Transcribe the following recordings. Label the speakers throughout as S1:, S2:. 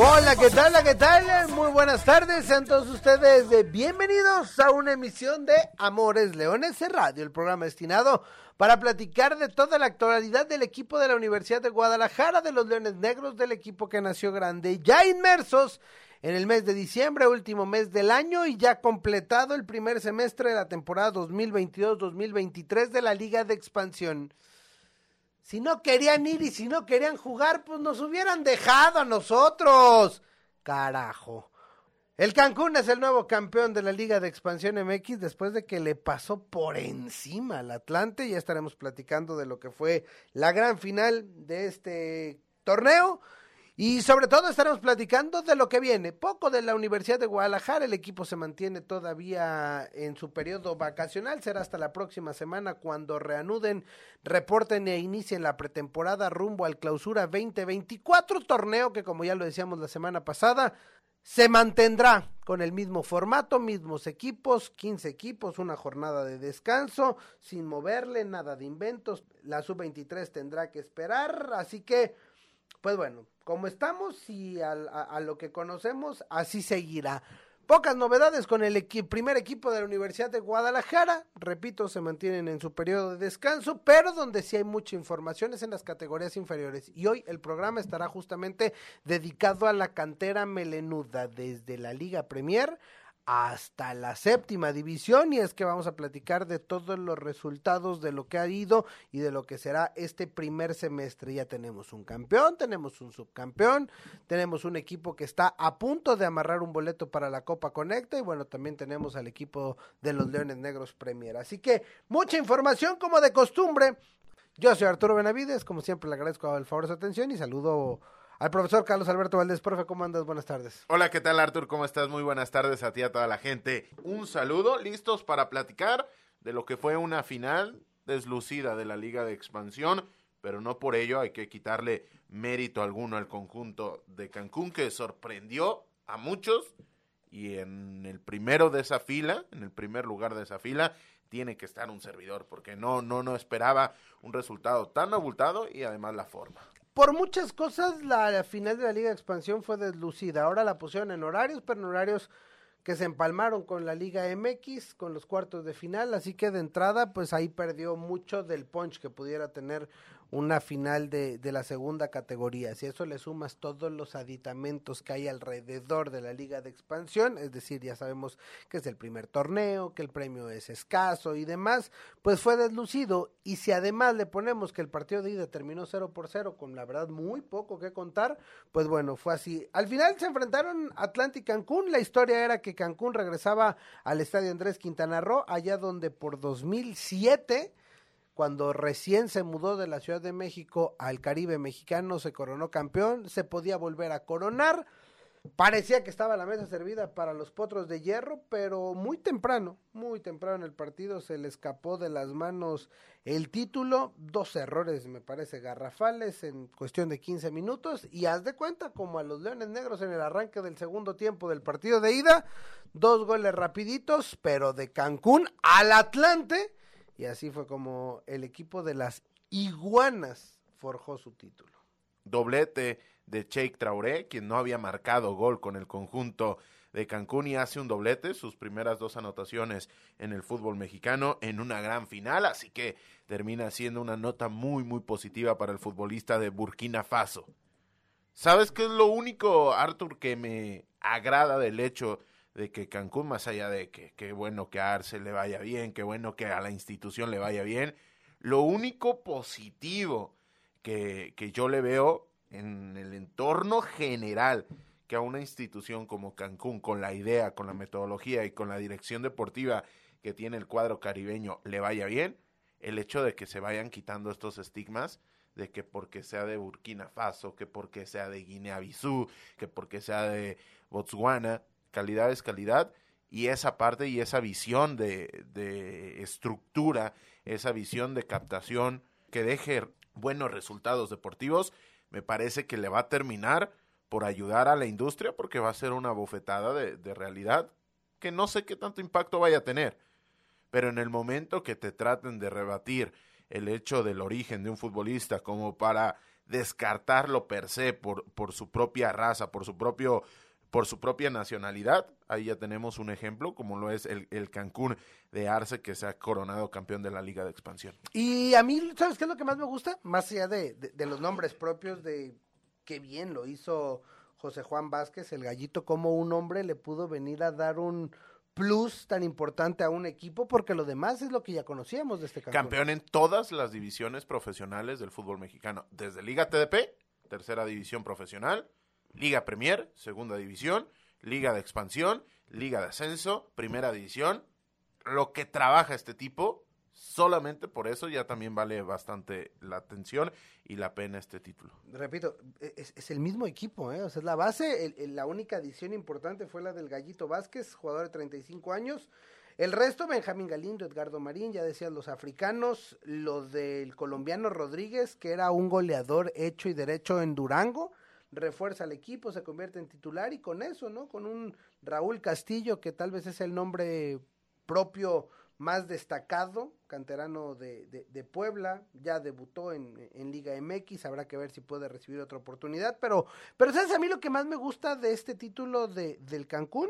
S1: Hola, ¿qué tal? ¿Qué tal? Muy buenas tardes, sean todos ustedes bienvenidos a una emisión de Amores Leones Radio, el programa destinado para platicar de toda la actualidad del equipo de la Universidad de Guadalajara, de los Leones Negros, del equipo que nació grande, ya inmersos en el mes de diciembre, último mes del año y ya completado el primer semestre de la temporada 2022-2023 de la Liga de Expansión. Si no querían ir y si no querían jugar, pues nos hubieran dejado a nosotros. Carajo. El Cancún es el nuevo campeón de la Liga de Expansión MX después de que le pasó por encima al Atlante. Ya estaremos platicando de lo que fue la gran final de este torneo. Y sobre todo estaremos platicando de lo que viene. Poco de la Universidad de Guadalajara. El equipo se mantiene todavía en su periodo vacacional. Será hasta la próxima semana cuando reanuden, reporten e inicien la pretemporada rumbo al clausura 2024. Torneo que, como ya lo decíamos la semana pasada, se mantendrá con el mismo formato, mismos equipos, 15 equipos, una jornada de descanso, sin moverle, nada de inventos. La sub-23 tendrá que esperar. Así que, pues bueno, como estamos y a, lo que conocemos, así seguirá. Pocas novedades con el primer equipo de la Universidad de Guadalajara. Repito, se mantienen en su periodo de descanso, pero donde sí hay mucha información es en las categorías inferiores. Y hoy el programa estará justamente dedicado a la cantera melenuda, desde la Liga Premier hasta la séptima división y es que vamos a platicar de todos los resultados de lo que ha ido y de lo que será este primer semestre. Ya tenemos un campeón, tenemos un subcampeón, tenemos un equipo que está a punto de amarrar un boleto para la Copa Conecta y bueno, también tenemos al equipo de los Leones Negros Premier. Así que mucha información como de costumbre. Yo soy Arturo Benavides, como siempre le agradezco el favor de su atención y saludo al profesor Carlos Alberto Valdés. Profe, ¿cómo andas? Buenas tardes.
S2: Hola, ¿qué tal Artur? ¿Cómo estás? Muy buenas tardes a ti, a toda la gente. Un saludo, listos para platicar de lo que fue una final deslucida de la Liga de Expansión, pero no por ello hay que quitarle mérito alguno al conjunto de Cancún que sorprendió a muchos y en el primero de esa fila, en el primer lugar de esa fila, tiene que estar un servidor porque no no no esperaba un resultado tan abultado y además la forma
S1: por muchas cosas la final de la Liga de Expansión fue deslucida. Ahora la pusieron en horarios, pero en horarios que se empalmaron con la Liga MX, con los cuartos de final, así que de entrada pues ahí perdió mucho del punch que pudiera tener una final de, de, la segunda categoría. Si eso le sumas todos los aditamentos que hay alrededor de la liga de expansión, es decir, ya sabemos que es el primer torneo, que el premio es escaso y demás, pues fue deslucido. Y si además le ponemos que el partido de ida terminó 0 por 0, con la verdad muy poco que contar, pues bueno, fue así. Al final se enfrentaron Atlanta y Cancún. La historia era que Cancún regresaba al estadio Andrés Quintana Roo, allá donde por 2007 cuando recién se mudó de la Ciudad de México al Caribe mexicano, se coronó campeón, se podía volver a coronar. Parecía que estaba la mesa servida para los potros de hierro, pero muy temprano, muy temprano en el partido se le escapó de las manos el título, dos errores me parece garrafales en cuestión de 15 minutos. Y haz de cuenta como a los Leones Negros en el arranque del segundo tiempo del partido de ida, dos goles rapiditos, pero de Cancún al Atlante y así fue como el equipo de las iguanas forjó su título.
S2: Doblete de Sheikh Traoré, quien no había marcado gol con el conjunto de Cancún y hace un doblete, sus primeras dos anotaciones en el fútbol mexicano en una gran final, así que termina siendo una nota muy muy positiva para el futbolista de Burkina Faso. ¿Sabes qué es lo único, Arthur, que me agrada del hecho de que Cancún, más allá de que qué bueno que a Arce le vaya bien, qué bueno que a la institución le vaya bien, lo único positivo que, que yo le veo en el entorno general que a una institución como Cancún, con la idea, con la metodología y con la dirección deportiva que tiene el cuadro caribeño, le vaya bien, el hecho de que se vayan quitando estos estigmas de que porque sea de Burkina Faso, que porque sea de Guinea-Bissau, que porque sea de Botswana, calidad es calidad y esa parte y esa visión de, de estructura, esa visión de captación que deje buenos resultados deportivos, me parece que le va a terminar por ayudar a la industria porque va a ser una bofetada de, de realidad que no sé qué tanto impacto vaya a tener. Pero en el momento que te traten de rebatir el hecho del origen de un futbolista como para descartarlo per se por, por su propia raza, por su propio por su propia nacionalidad. Ahí ya tenemos un ejemplo, como lo es el, el, Cancún de Arce, que se ha coronado campeón de la Liga de Expansión.
S1: Y a mí, ¿sabes qué es lo que más me gusta? Más allá de, de, de los nombres propios, de qué bien lo hizo José Juan Vázquez, el gallito, como un hombre le pudo venir a dar un, plus tan importante a un equipo porque lo demás es lo que ya conocíamos de este
S2: campeón. Campeón en todas las divisiones profesionales del fútbol mexicano, desde Liga TDP, tercera división profesional, Liga Premier, segunda división, Liga de Expansión, Liga de Ascenso, primera división. Lo que trabaja este tipo solamente por eso ya también vale bastante la atención y la pena este título.
S1: Repito, es, es el mismo equipo, ¿eh? o sea, es la base, el, la única adición importante fue la del Gallito Vázquez, jugador de 35 años. El resto, Benjamín Galindo, Edgardo Marín, ya decían los africanos, lo del colombiano Rodríguez, que era un goleador hecho y derecho en Durango, refuerza al equipo, se convierte en titular y con eso, ¿no? Con un Raúl Castillo, que tal vez es el nombre propio más destacado, canterano de, de, Puebla, ya debutó en, en, Liga MX, habrá que ver si puede recibir otra oportunidad, pero, pero sabes, a mí lo que más me gusta de este título de, del Cancún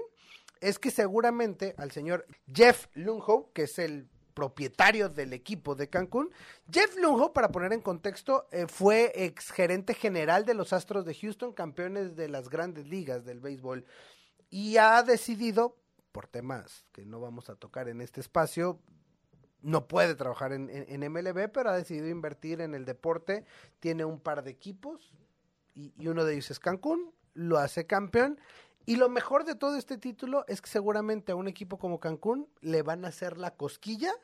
S1: es que seguramente al señor Jeff Lunho, que es el propietario del equipo de Cancún, Jeff Lunho, para poner en contexto, eh, fue ex gerente general de los Astros de Houston, campeones de las grandes ligas del béisbol, y ha decidido por temas que no vamos a tocar en este espacio, no puede trabajar en, MLB, pero ha decidido invertir en el deporte. Tiene un par de equipos y, uno de ellos es Cancún, lo hace campeón. Y lo mejor de todo este título es que seguramente a un equipo como Cancún le van a hacer la cosquilla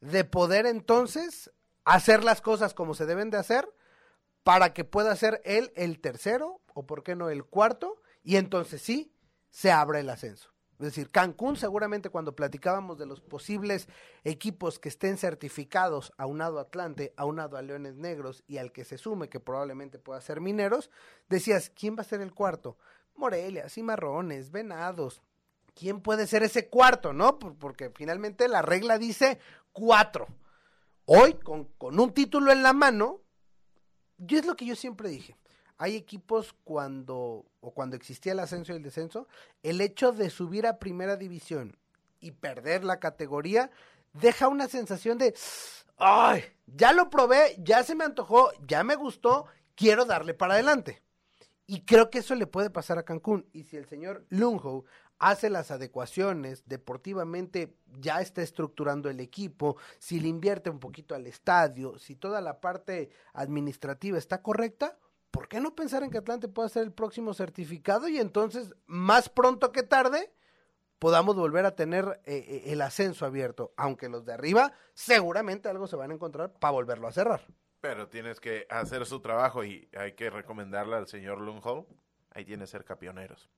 S1: de poder entonces hacer las cosas como se deben de hacer para que pueda ser él el tercero o por qué no el cuarto y entonces sí se abre el ascenso. Es decir, Cancún seguramente cuando platicábamos de los posibles equipos que estén certificados a Atlante, aunado a Leones Negros y al que se sume que probablemente pueda ser Mineros, decías, ¿quién va a ser el cuarto? Morelia, Cimarrones, Venados. ¿Quién puede ser ese cuarto, no? Porque finalmente la regla dice cuatro. Hoy, con, con un título en la mano, yo es lo que yo siempre dije hay equipos cuando, o cuando existía el ascenso y el descenso, el hecho de subir a primera división y perder la categoría deja una sensación de, ay, ya lo probé, ya se me antojó, ya me gustó, quiero darle para adelante. Y creo que eso le puede pasar a Cancún. Y si el señor Lunho hace las adecuaciones, deportivamente ya está estructurando el equipo, si le invierte un poquito al estadio, si toda la parte administrativa está correcta, ¿por qué no pensar en que Atlante pueda ser el próximo certificado y entonces, más pronto que tarde, podamos volver a tener eh, el ascenso abierto? Aunque los de arriba seguramente algo se van a encontrar para volverlo a cerrar.
S2: Pero tienes que hacer su trabajo y hay que recomendarle al señor Lundholm, ahí tiene cerca pioneros.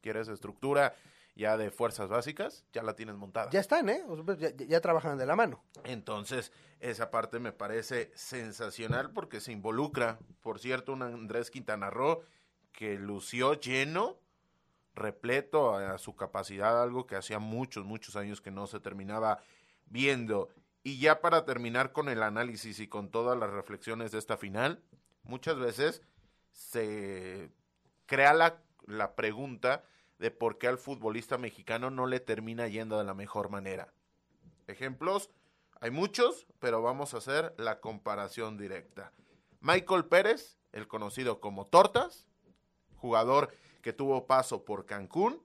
S2: ¿Quieres estructura? ya de fuerzas básicas, ya la tienes montada.
S1: Ya están, ¿eh? Ya, ya, trabajan de la mano.
S2: Entonces, esa parte me parece sensacional porque se involucra, por cierto, un Andrés Quintana Roo que lució lleno, repleto a su capacidad, algo que hacía muchos, muchos años que no se terminaba viendo. Y ya para terminar con el análisis y con todas las reflexiones de esta final, muchas veces se crea la, la pregunta de por qué al futbolista mexicano no le termina yendo de la mejor manera. Ejemplos, hay muchos, pero vamos a hacer la comparación directa. Michael Pérez, el conocido como Tortas, jugador que tuvo paso por Cancún,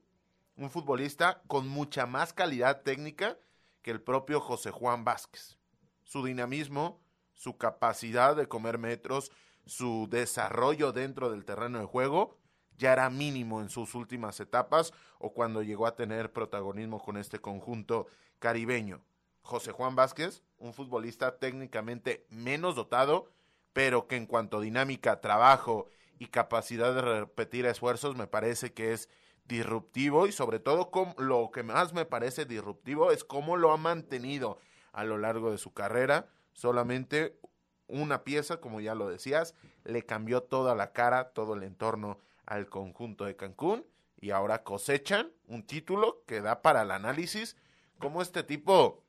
S2: un futbolista con mucha más calidad técnica que el propio José Juan Vázquez. Su dinamismo, su capacidad de comer metros, su desarrollo dentro del terreno de juego ya era mínimo en sus últimas etapas o cuando llegó a tener protagonismo con este conjunto caribeño. José Juan Vázquez, un futbolista técnicamente menos dotado, pero que en cuanto a dinámica, trabajo y capacidad de repetir esfuerzos me parece que es disruptivo y sobre todo lo que más me parece disruptivo es cómo lo ha mantenido a lo largo de su carrera. Solamente una pieza, como ya lo decías, le cambió toda la cara, todo el entorno al conjunto de Cancún y ahora cosechan un título que da para el análisis como este tipo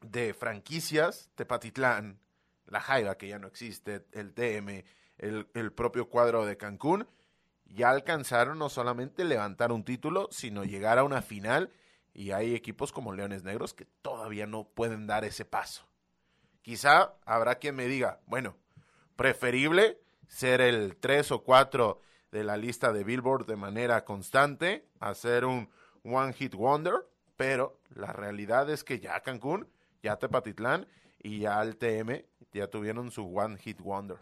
S2: de franquicias, Tepatitlán, La Jaiba, que ya no existe, el TM, el propio cuadro de Cancún, ya alcanzaron no solamente levantar un título, sino llegar a una final y hay equipos como Leones Negros que todavía no pueden dar ese paso. Quizá habrá quien me diga, bueno, preferible ser el 3 o 4 de la lista de Billboard de manera constante, hacer un One Hit Wonder, pero la realidad es que ya Cancún, ya Tepatitlán y ya el TM ya tuvieron su One Hit Wonder.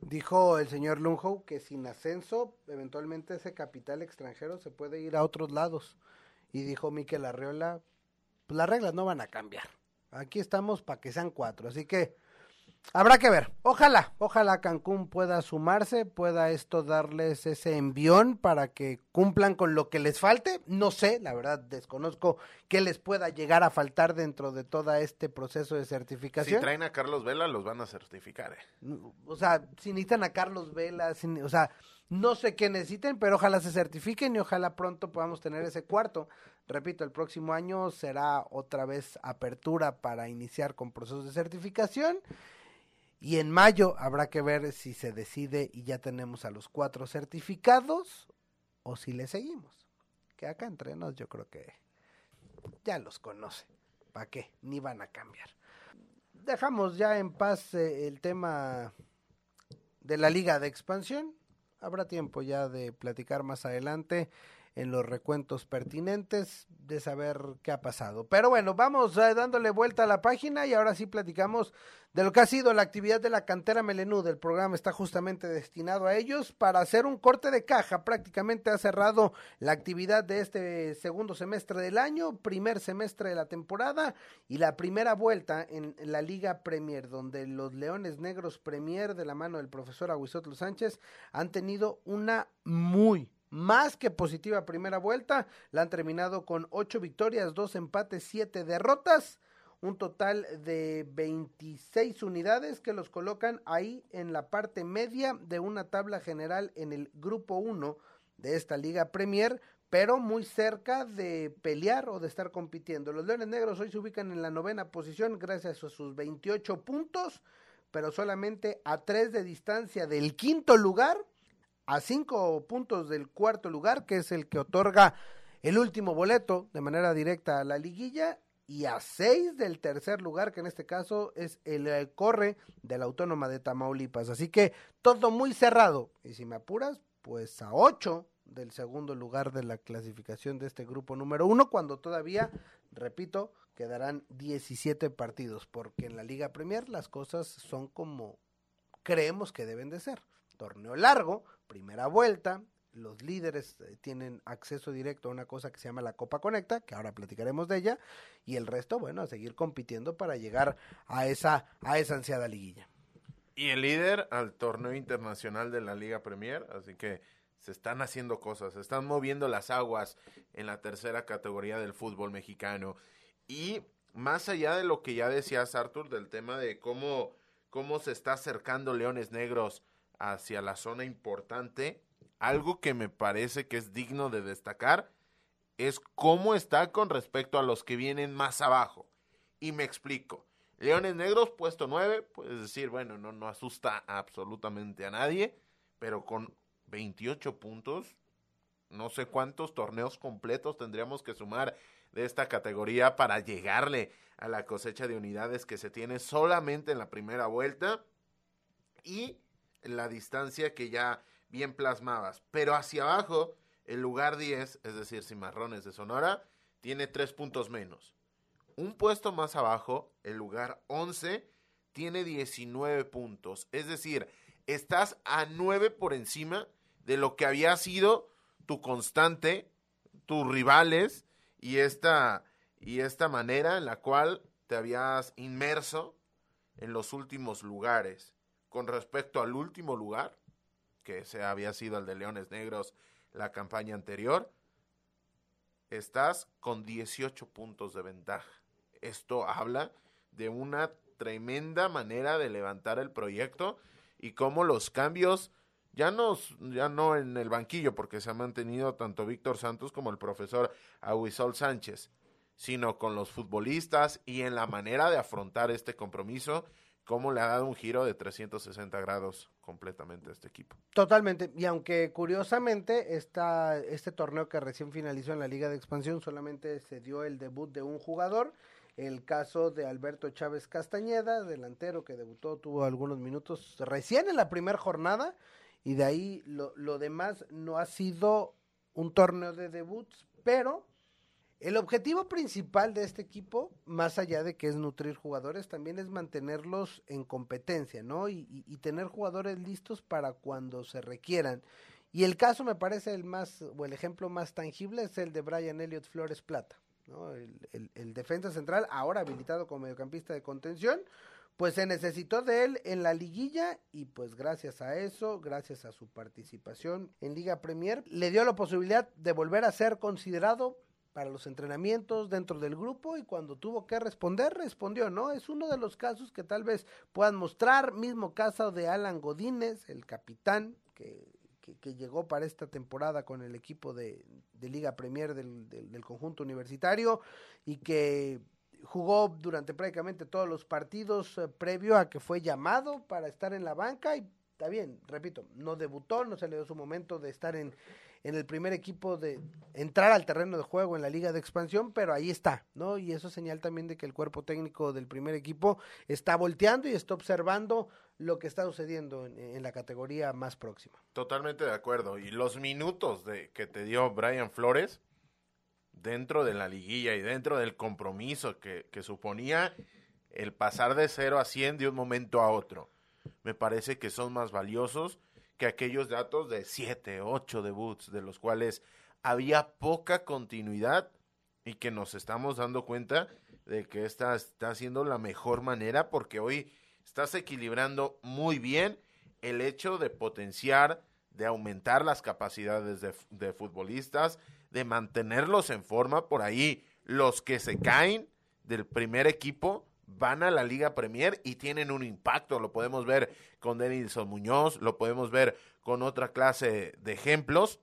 S1: Dijo el señor Lunho que sin ascenso, eventualmente ese capital extranjero se puede ir a otros lados. Y dijo Miquel Arriola, pues las reglas no van a cambiar. Aquí estamos para que sean cuatro. Así que Habrá que ver. Ojalá, ojalá Cancún pueda sumarse, pueda esto darles ese envión para que cumplan con lo que les falte. No sé, la verdad desconozco qué les pueda llegar a faltar dentro de todo este proceso de certificación.
S2: Si traen a Carlos Vela, los van a certificar.
S1: Eh. O sea, si necesitan a Carlos Vela, o sea, no sé qué necesiten, pero ojalá se certifiquen y ojalá pronto podamos tener ese cuarto. Repito, el próximo año será otra vez apertura para iniciar con procesos de certificación. Y en mayo habrá que ver si se decide y ya tenemos a los cuatro certificados o si le seguimos. Que acá entre nos yo creo que ya los conoce. ¿Para qué? Ni van a cambiar. Dejamos ya en paz eh, el tema de la liga de expansión. Habrá tiempo ya de platicar más adelante en los recuentos pertinentes de saber qué ha pasado. Pero bueno, vamos eh, dándole vuelta a la página y ahora sí platicamos de lo que ha sido la actividad de la cantera Melenú. El programa está justamente destinado a ellos para hacer un corte de caja. Prácticamente ha cerrado la actividad de este segundo semestre del año, primer semestre de la temporada y la primera vuelta en la Liga Premier, donde los Leones Negros Premier de la mano del profesor Aguisotlo Sánchez han tenido una muy, más que positiva primera vuelta. La han terminado con ocho victorias, dos empates, siete derrotas. Un total de 26 unidades que los colocan ahí en la parte media de una tabla general en el grupo 1 de esta Liga Premier, pero muy cerca de pelear o de estar compitiendo. Los Leones Negros hoy se ubican en la novena posición gracias a sus 28 puntos, pero solamente a tres de distancia del quinto lugar a cinco puntos del cuarto lugar, que es el que otorga el último boleto de manera directa a la liguilla, y a seis del tercer lugar, que en este caso es el eh, corre de la Autónoma de Tamaulipas. Así que todo muy cerrado. Y si me apuras, pues a ocho del segundo lugar de la clasificación de este grupo número uno, cuando todavía, repito, quedarán 17 partidos, porque en la Liga Premier las cosas son como creemos que deben de ser. Torneo largo, primera vuelta, los líderes eh, tienen acceso directo a una cosa que se llama la Copa Conecta, que ahora platicaremos de ella, y el resto, bueno, a seguir compitiendo para llegar a esa, a esa ansiada liguilla.
S2: Y el líder al torneo internacional de la Liga Premier, así que se están haciendo cosas, se están moviendo las aguas en la tercera categoría del fútbol mexicano. Y más allá de lo que ya decías, Arthur, del tema de cómo, cómo se está acercando Leones Negros hacia la zona importante, algo que me parece que es digno de destacar es cómo está con respecto a los que vienen más abajo. Y me explico. Leones Negros, puesto 9, puedes decir, bueno, no, no asusta absolutamente a nadie, pero con 28 puntos, no sé cuántos torneos completos tendríamos que sumar de esta categoría para llegarle a la cosecha de unidades que se tiene solamente en la primera vuelta. Y la distancia que ya bien plasmabas. Pero hacia abajo, el lugar 10, es decir, Cimarrones de Sonora, tiene tres puntos menos. Un puesto más abajo, el lugar 11, tiene 19 puntos. Es decir, estás a 9 por encima de lo que había sido tu constante, tus rivales y esta, y esta manera en la cual te habías inmerso en los últimos lugares con respecto al último lugar, que se había sido el de Leones Negros la campaña anterior, estás con 18 puntos de ventaja. Esto habla de una tremenda manera de levantar el proyecto y cómo los cambios ya no, ya no en el banquillo, porque se ha mantenido tanto Víctor Santos como el profesor Aguisol Sánchez, sino con los futbolistas y en la manera de afrontar este compromiso, cómo le ha dado un giro de 360 grados completamente este equipo.
S1: Totalmente, y aunque curiosamente este torneo que recién finalizó en la Liga de Expansión solamente se dio el debut de un jugador, el caso de Alberto Chávez Castañeda, delantero que debutó, tuvo algunos minutos recién en la primera jornada, y de ahí lo, lo demás no ha sido un torneo de debuts, pero el objetivo principal de este equipo, más allá de que es nutrir jugadores, también es mantenerlos en competencia, ¿no? Y, y, tener jugadores listos para cuando se requieran. Y el caso me parece el más, o el ejemplo más tangible es el de Brian Elliott Flores Plata, ¿no? El, el, el defensa central, ahora habilitado como mediocampista de contención, pues se necesitó de él en la liguilla y pues gracias a eso, gracias a su participación en Liga Premier, le dio la posibilidad de volver a ser considerado para los entrenamientos dentro del grupo y cuando tuvo que responder, respondió, ¿no? Es uno de los casos que tal vez puedan mostrar, mismo caso de Alan Godínez, el capitán que, que, llegó para esta temporada con el equipo de, de Liga Premier del, del, del conjunto universitario y que jugó durante prácticamente todos los partidos eh, previo a que fue llamado para estar en la banca y está bien, repito, no debutó, no se le dio su momento de estar en, en el primer equipo de entrar al terreno de juego en la liga de expansión, pero ahí está, ¿no? Y eso es señal también de que el cuerpo técnico del primer equipo está volteando y está observando lo que está sucediendo en, en la categoría más próxima.
S2: Totalmente de acuerdo. Y los minutos de que te dio Brian Flores, dentro de la liguilla y dentro del compromiso que, que suponía el pasar de 0 a 100 de un momento a otro. Me parece que son más valiosos que aquellos datos de 7, 8 debuts, de los cuales había poca continuidad y que nos estamos dando cuenta de que esta está siendo la mejor manera porque hoy estás equilibrando muy bien el hecho de potenciar, de aumentar las capacidades de, de futbolistas, de mantenerlos en forma. Por ahí, los que se caen del primer equipo van a la Liga Premier y tienen un impacto. Lo podemos ver con Denilson Muñoz, lo podemos ver con otra clase de ejemplos.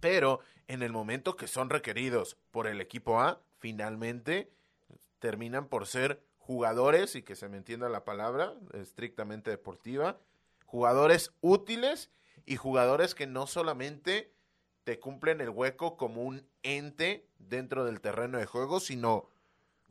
S2: Pero en el momento que son requeridos por el equipo A, finalmente terminan por ser jugadores, y que se me entienda la palabra, estrictamente deportiva, jugadores útiles y jugadores que no solamente te cumplen el hueco como un ente dentro del terreno de juego, sino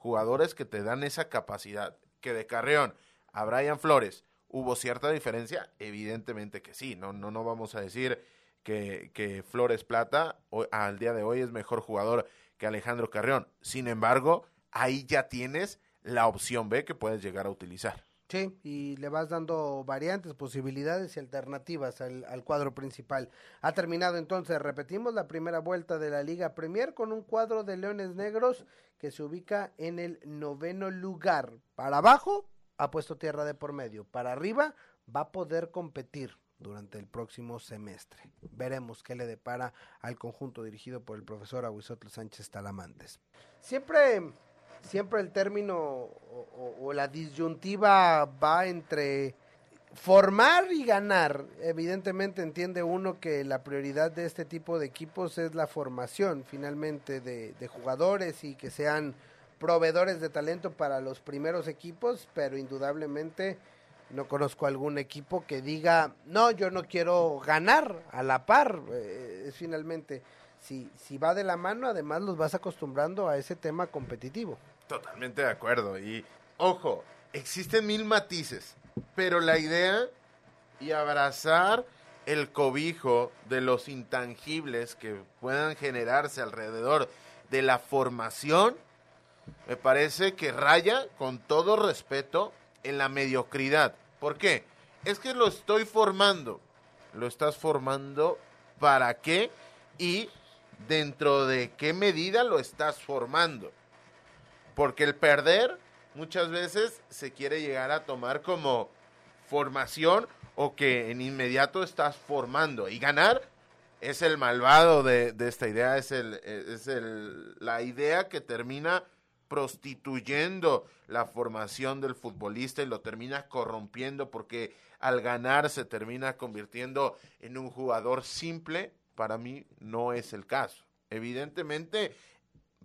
S2: jugadores que te dan esa capacidad. Que de Carreón a Brian Flores hubo cierta diferencia, evidentemente que sí, no, no, no vamos a decir que, que Flores Plata al día de hoy es mejor jugador que Alejandro Carreón. Sin embargo, ahí ya tienes la opción B que puedes llegar a utilizar.
S1: Sí, y le vas dando variantes, posibilidades y alternativas al, al, cuadro principal. Ha terminado entonces, repetimos, la primera vuelta de la Liga Premier con un cuadro de Leones Negros que se ubica en el noveno lugar. Para abajo, ha puesto tierra de por medio. Para arriba, va a poder competir durante el próximo semestre. Veremos qué le depara al conjunto dirigido por el profesor Aguisotl Sánchez Talamantes. Siempre siempre el término o, la disyuntiva va entre formar y ganar. Evidentemente entiende uno que la prioridad de este tipo de equipos es la formación finalmente de, de jugadores y que sean proveedores de talento para los primeros equipos, pero indudablemente no conozco algún equipo que diga, no, yo no quiero ganar a la par. Eh, es finalmente, si, si va de la mano, además los vas acostumbrando a ese tema competitivo.
S2: Totalmente de acuerdo. Y ojo, existen mil matices, pero la idea y abrazar el cobijo de los intangibles que puedan generarse alrededor de la formación, me parece que raya, con todo respeto, en la mediocridad. ¿Por qué? Es que lo estoy formando. ¿Lo estás formando para qué? Y dentro de qué medida lo estás formando. Porque el perder muchas veces se quiere llegar a tomar como formación o que en inmediato estás formando. Y ganar es el malvado de, de esta idea, es, el, es el, la idea que termina prostituyendo la formación del futbolista y lo termina corrompiendo porque al ganar se termina convirtiendo en un jugador simple. Para mí no es el caso. Evidentemente,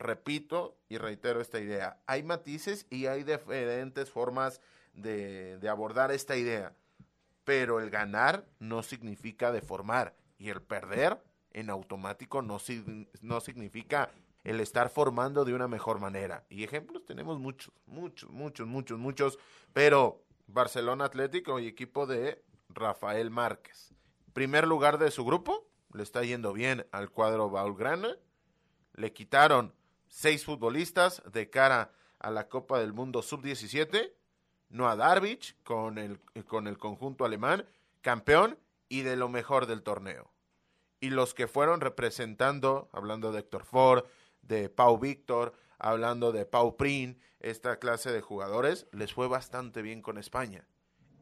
S2: repito y reitero esta idea, hay matices y hay diferentes formas de, abordar esta idea, pero el ganar no significa deformar y el perder en automático no, no significa el estar formando de una mejor manera. Y ejemplos tenemos muchos, muchos, muchos, muchos, muchos, pero Barcelona Atlético y equipo de Rafael Márquez. Primer lugar de su grupo, le está yendo bien al cuadro Baulgrana. Le quitaron seis futbolistas de cara a la Copa del Mundo Sub-17. Noah Darvich con el, con el conjunto alemán, campeón y de lo mejor del torneo. Y los que fueron representando, hablando de Héctor Ford, de Pau Víctor, hablando de Pau Prin, esta clase de jugadores, les fue bastante bien con España.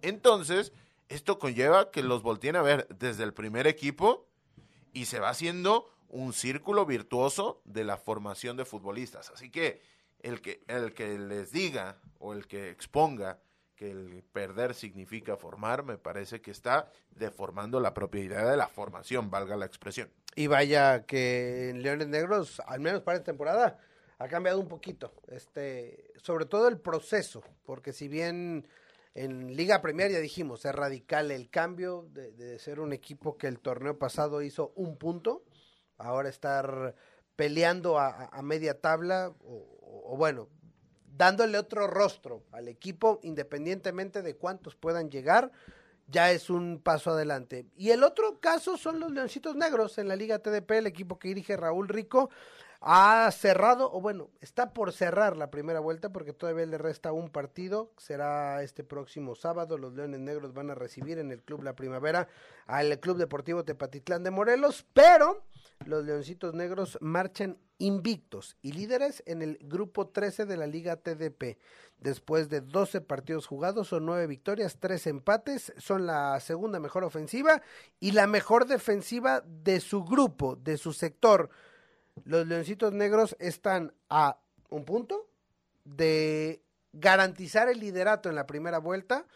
S2: Entonces, esto conlleva que los volteen a ver desde el primer equipo y se va haciendo un círculo virtuoso de la formación de futbolistas. Así que el que, el que les diga o el que exponga que el perder significa formar, me parece que está deformando la propia idea de la formación, valga la expresión.
S1: Y vaya que en Leones Negros, al menos para esta temporada, ha cambiado un poquito, este, sobre todo el proceso, porque si bien en Liga Premier ya dijimos, es radical el cambio de, ser un equipo que el torneo pasado hizo un punto, ahora estar peleando a, media tabla, o bueno, dándole otro rostro al equipo, independientemente de cuántos puedan llegar, ya es un paso adelante. Y el otro caso son los Leoncitos Negros en la Liga TDP, el equipo que dirige Raúl Rico. Ha cerrado, o bueno, está por cerrar la primera vuelta porque todavía le resta un partido. Será este próximo sábado. Los Leones Negros van a recibir en el Club La Primavera al Club Deportivo Tepatitlán de Morelos, pero los Leoncitos Negros marchan invictos y líderes en el grupo 13 de la Liga TDP. Después de 12 partidos jugados, son 9 victorias, 3 empates, son la segunda mejor ofensiva y la mejor defensiva de su grupo, de su sector. Los Leoncitos Negros están a un punto de garantizar el liderato en la primera vuelta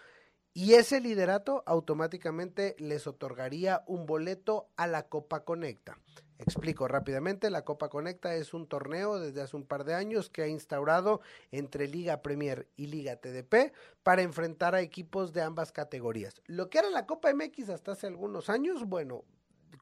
S1: y ese liderato automáticamente les otorgaría un boleto a la Copa Conecta. Explico rápidamente, la Copa Conecta es un torneo desde hace un par de años que ha instaurado entre Liga Premier y Liga TDP para enfrentar a equipos de ambas categorías. Lo que era la Copa MX hasta hace algunos años, bueno,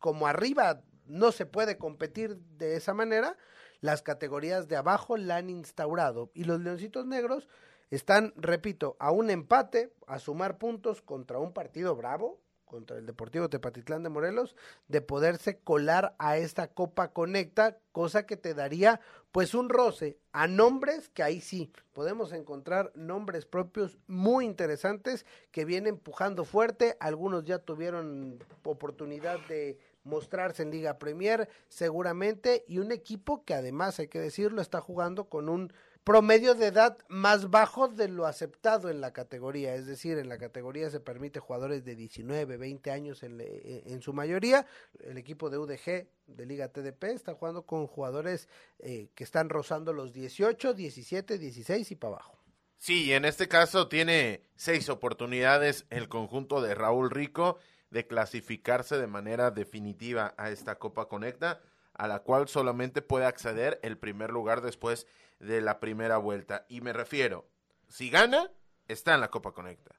S1: como arriba no se puede competir de esa manera, las categorías de abajo la han instaurado y los Leoncitos Negros están, repito, a un empate, a sumar puntos contra un partido bravo, contra el Deportivo Tepatitlán de Morelos, de poderse colar a esta Copa Conecta, cosa que te daría pues un roce a nombres que ahí sí podemos encontrar nombres propios muy interesantes que vienen empujando fuerte, algunos ya tuvieron oportunidad de mostrarse en Liga Premier seguramente y un equipo que además hay que decirlo está jugando con un promedio de edad más bajo de lo aceptado en la categoría, es decir, en la categoría se permite jugadores de 19, 20 años en, en su mayoría, el equipo de UDG de Liga TDP está jugando con jugadores eh, que están rozando los 18, 17, 16 y para abajo.
S2: Sí, en este caso tiene seis oportunidades el conjunto de Raúl Rico de clasificarse de manera definitiva a esta Copa Conecta, a la cual solamente puede acceder el primer lugar después de la primera vuelta. Y me refiero, si gana, está en la Copa Conecta.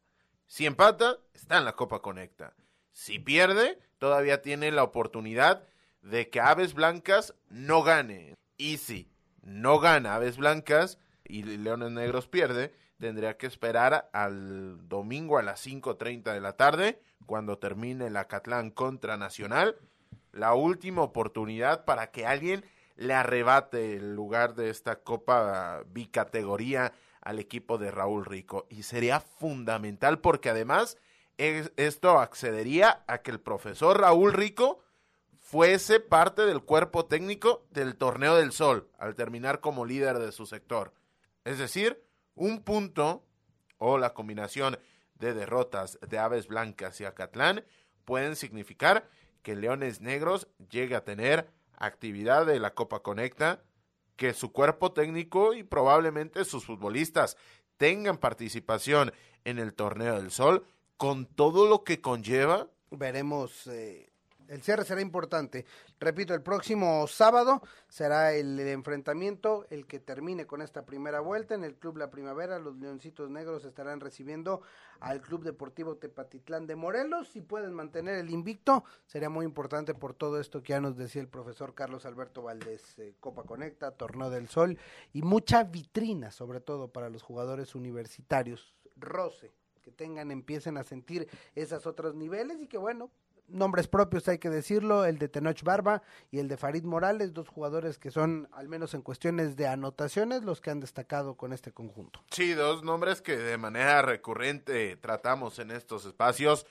S2: Si empata, está en la Copa Conecta. Si pierde, todavía tiene la oportunidad de que Aves Blancas no gane. Y si no gana Aves Blancas y Leones Negros pierde, tendría que esperar al domingo a las 5.30 de la tarde, cuando termine la Catlán contra Nacional, la última oportunidad para que alguien le arrebate el lugar de esta Copa bicategoría al equipo de Raúl Rico. Y sería fundamental porque además esto accedería a que el profesor Raúl Rico fuese parte del cuerpo técnico del Torneo del Sol al terminar como líder de su sector. Es decir, un punto o la combinación de derrotas de Aves Blancas y Acatlán pueden significar que Leones Negros llegue a tener actividad de la Copa Conecta, que su cuerpo técnico y probablemente sus futbolistas tengan participación en el Torneo del Sol, con todo lo que conlleva.
S1: Veremos eh, el cierre será importante. Repito, el próximo sábado será el, enfrentamiento, el que termine con esta primera vuelta en el Club La Primavera. Los Leoncitos Negros estarán recibiendo al Club Deportivo Tepatitlán de Morelos. Si pueden mantener el invicto, sería muy importante por todo esto que ya nos decía el profesor Carlos Alberto Valdés. Eh, Copa Conecta, Torneo del Sol y mucha vitrina, sobre todo para los jugadores universitarios. Roce que tengan, empiecen a sentir esos otros niveles y que bueno, nombres propios hay que decirlo, el de Tenoch Barba y el de Farid Morales, dos jugadores que son, al menos en cuestiones de anotaciones, los que han destacado con este conjunto.
S2: Sí, dos nombres que de manera recurrente tratamos en estos espacios.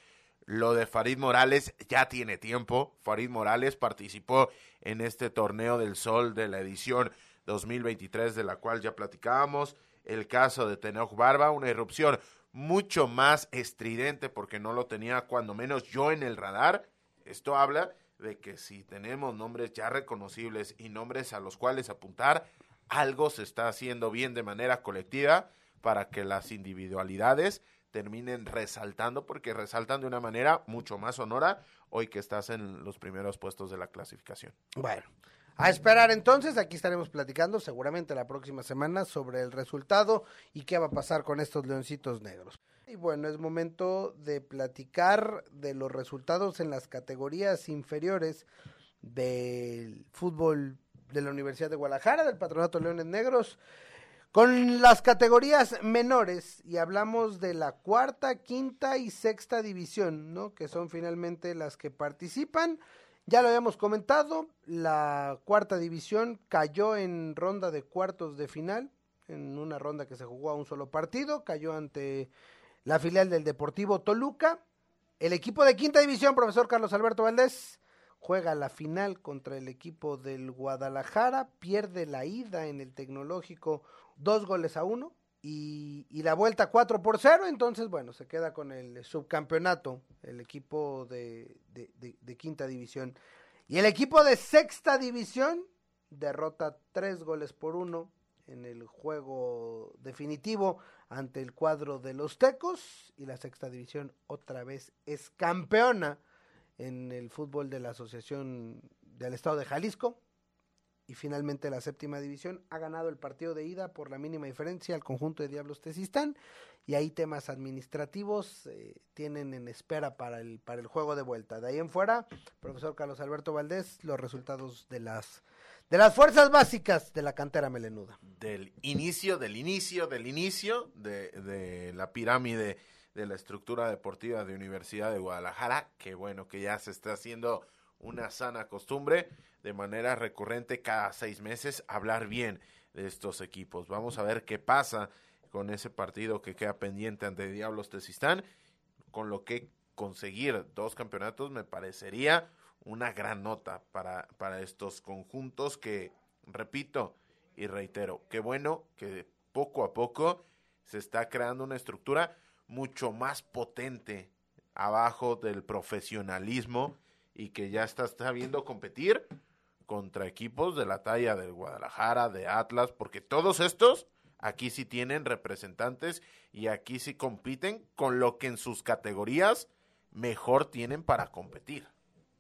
S2: Lo de Farid Morales ya tiene tiempo. Farid Morales participó en este torneo del Sol de la edición 2023 de la cual ya platicábamos. El caso de Tenoch Barba, una irrupción mucho más estridente porque no lo tenía cuando menos yo en el radar. Esto habla de que si tenemos nombres ya reconocibles y nombres a los cuales apuntar, algo se está haciendo bien de manera colectiva para que las individualidades terminen resaltando, porque resaltan de una manera mucho más sonora hoy que estás en los primeros puestos de la clasificación.
S1: Bueno, a esperar entonces, aquí estaremos platicando seguramente la próxima semana sobre el resultado y qué va a pasar con estos leoncitos negros. Y bueno, es momento de platicar de los resultados en las categorías inferiores del fútbol de la Universidad de Guadalajara, del Patronato Leones Negros, con las categorías menores y hablamos de la cuarta, quinta y sexta división, ¿no? Que son finalmente las que participan. Ya lo habíamos comentado, la cuarta división cayó en ronda de cuartos de final, en una ronda que se jugó a un solo partido, cayó ante la filial del Deportivo Toluca. El equipo de quinta división, profesor Carlos Alberto Valdés, juega la final contra el equipo del Guadalajara, pierde la ida en el tecnológico dos goles a uno y, la vuelta 4 por 0, entonces bueno, se queda con el subcampeonato, el equipo de, quinta división. Y el equipo de sexta división derrota 3 goles por 1 en el juego definitivo ante el cuadro de los Tecos y la sexta división otra vez es campeona en el fútbol de la Asociación del Estado de Jalisco y finalmente la séptima división ha ganado el partido de ida por la mínima diferencia al conjunto de Diablos Tezistán y ahí temas administrativos eh, tienen en espera para el, para el juego de vuelta. De ahí en fuera, profesor Carlos Alberto Valdés, los resultados de las, de las fuerzas básicas de la cantera melenuda.
S2: Del inicio, del inicio, del inicio de, de la pirámide de la estructura deportiva de Universidad de Guadalajara, que bueno, que ya se está haciendo una sana costumbre de manera recurrente cada seis meses hablar bien de estos equipos. Vamos a ver qué pasa con ese partido que queda pendiente ante Diablos Tezistán, con lo que conseguir dos campeonatos me parecería una gran nota para, para estos conjuntos que, repito y reitero, qué bueno que poco a poco se está creando una estructura mucho más potente abajo del profesionalismo y que ya está sabiendo competir contra equipos de la talla del Guadalajara, de Atlas, porque todos estos aquí sí tienen representantes y aquí sí compiten con lo que en sus categorías mejor tienen para competir.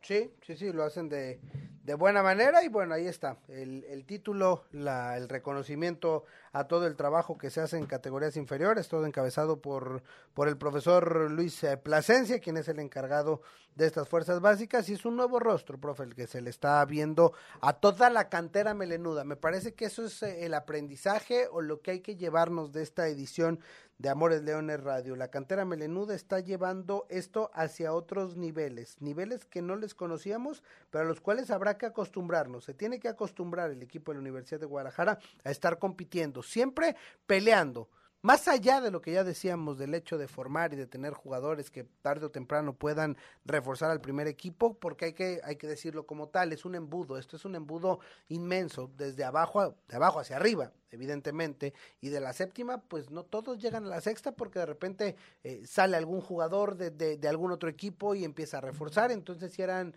S1: Sí, sí, sí, lo hacen de, de buena manera y bueno, ahí está, el, el título, la, el reconocimiento a todo el trabajo que se hace en categorías inferiores, todo encabezado por, por el profesor Luis eh, Plasencia, quien es el encargado de estas fuerzas básicas y es un nuevo rostro, profe, el que se le está viendo a toda la cantera melenuda. Me parece que eso es eh, el aprendizaje o lo que hay que llevarnos de esta edición de Amores Leones Radio. La cantera melenuda está llevando esto hacia otros niveles, niveles que no les conocíamos, pero a los cuales habrá que acostumbrarnos. Se tiene que acostumbrar el equipo de la Universidad de Guadalajara a estar compitiendo, siempre peleando más allá de lo que ya decíamos del hecho de formar y de tener jugadores que tarde o temprano puedan reforzar al primer equipo, porque hay que, hay que decirlo como tal, es un embudo, esto es un embudo inmenso, desde abajo, de abajo hacia arriba, evidentemente, y de la séptima, pues no todos llegan a la sexta porque de repente eh, sale algún jugador de, de, de algún otro equipo y empieza a reforzar, entonces si eran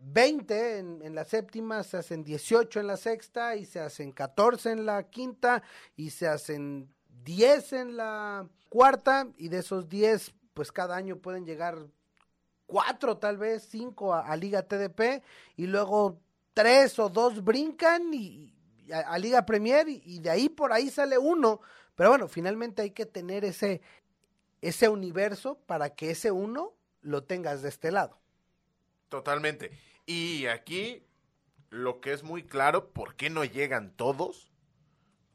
S1: 20 en, en, la séptima, se hacen 18 en la sexta y se hacen 14 en la quinta y se hacen 10 en la cuarta y de esos 10 pues cada año pueden llegar cuatro tal vez, cinco a, Liga TDP y luego tres o dos brincan y, a, Liga Premier y, de ahí por ahí sale uno. Pero bueno, finalmente hay que tener ese, ese universo para que ese uno lo tengas de este lado.
S2: Totalmente. Y aquí lo que es muy claro, ¿por qué no llegan todos?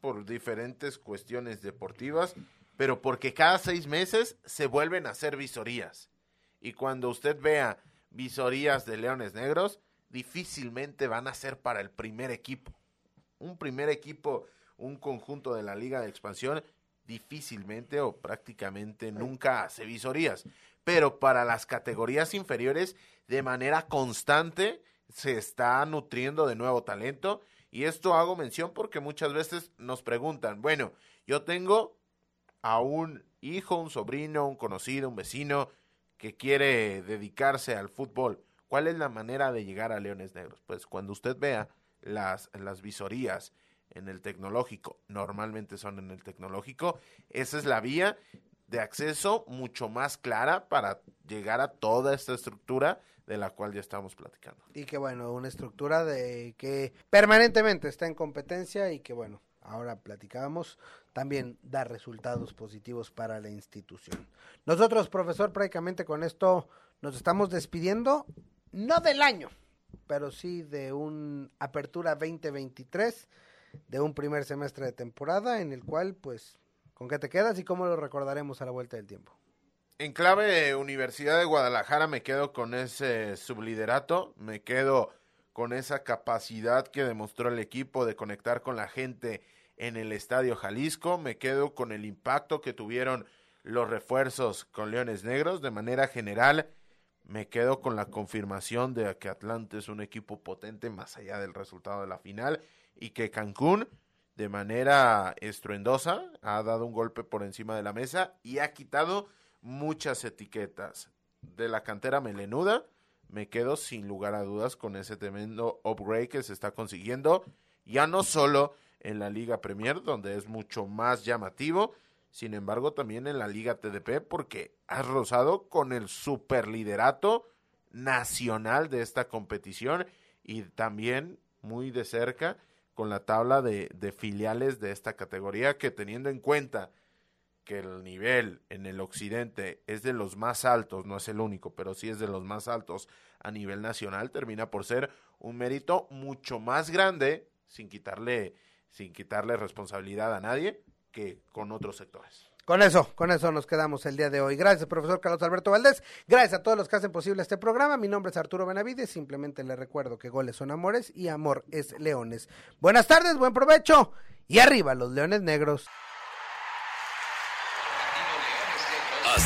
S2: Por diferentes cuestiones deportivas, pero porque cada seis meses se vuelven a hacer visorías. Y cuando usted vea visorías de Leones Negros, difícilmente van a ser para el primer equipo. Un primer equipo, un conjunto de la Liga de Expansión, difícilmente o prácticamente nunca hace visorías. Pero para las categorías inferiores, de manera constante, se está nutriendo de nuevo talento. Y esto hago mención porque muchas veces nos preguntan, bueno, yo tengo a un hijo, un sobrino, un conocido, un vecino que quiere dedicarse al fútbol, ¿cuál es la manera de llegar a Leones Negros? Pues cuando usted vea las, las visorías en el tecnológico, normalmente son en el tecnológico, esa es la vía de acceso mucho más clara para llegar a toda esta estructura de la cual ya estamos platicando.
S1: Y que bueno, una estructura de que permanentemente está en competencia y que bueno, ahora platicábamos, también da resultados positivos para la institución. Nosotros, profesor, prácticamente con esto nos estamos despidiendo, no del año, pero sí de un Apertura 2023, de un primer semestre de temporada en el cual, pues, ¿con qué te quedas y cómo lo recordaremos a la vuelta del tiempo?
S2: En clave Universidad de Guadalajara me quedo con ese subliderato, me quedo con esa capacidad que demostró el equipo de conectar con la gente en el Estadio Jalisco. Me quedo con el impacto que tuvieron los refuerzos con Leones Negros. De manera general, me quedo con la confirmación de que Atlante es un equipo potente más allá del resultado de la final y que Cancún de manera estruendosa ha dado un golpe por encima de la mesa y ha quitado muchas etiquetas. De la cantera melenuda, me quedo sin lugar a dudas con ese tremendo upgrade que se está consiguiendo, ya no solo en la Liga Premier, donde es mucho más llamativo. Sin embargo, también en la Liga TDP, porque has rozado con el superliderato nacional de esta competición y también muy de cerca con la tabla de, de filiales de esta categoría, que teniendo en cuenta que el nivel en el occidente es de los más altos, no es el único, pero sí es de los más altos a nivel nacional, termina por ser un mérito mucho más grande, sin quitarle sin quitarle responsabilidad a nadie que con otros sectores.
S1: Con eso, con eso nos quedamos el día de hoy. Gracias, profesor Carlos Alberto Valdés. Gracias a todos los que hacen posible este programa. Mi nombre es Arturo Benavides. Simplemente le recuerdo que goles son amores y amor es leones. Buenas tardes, buen provecho y arriba los leones negros.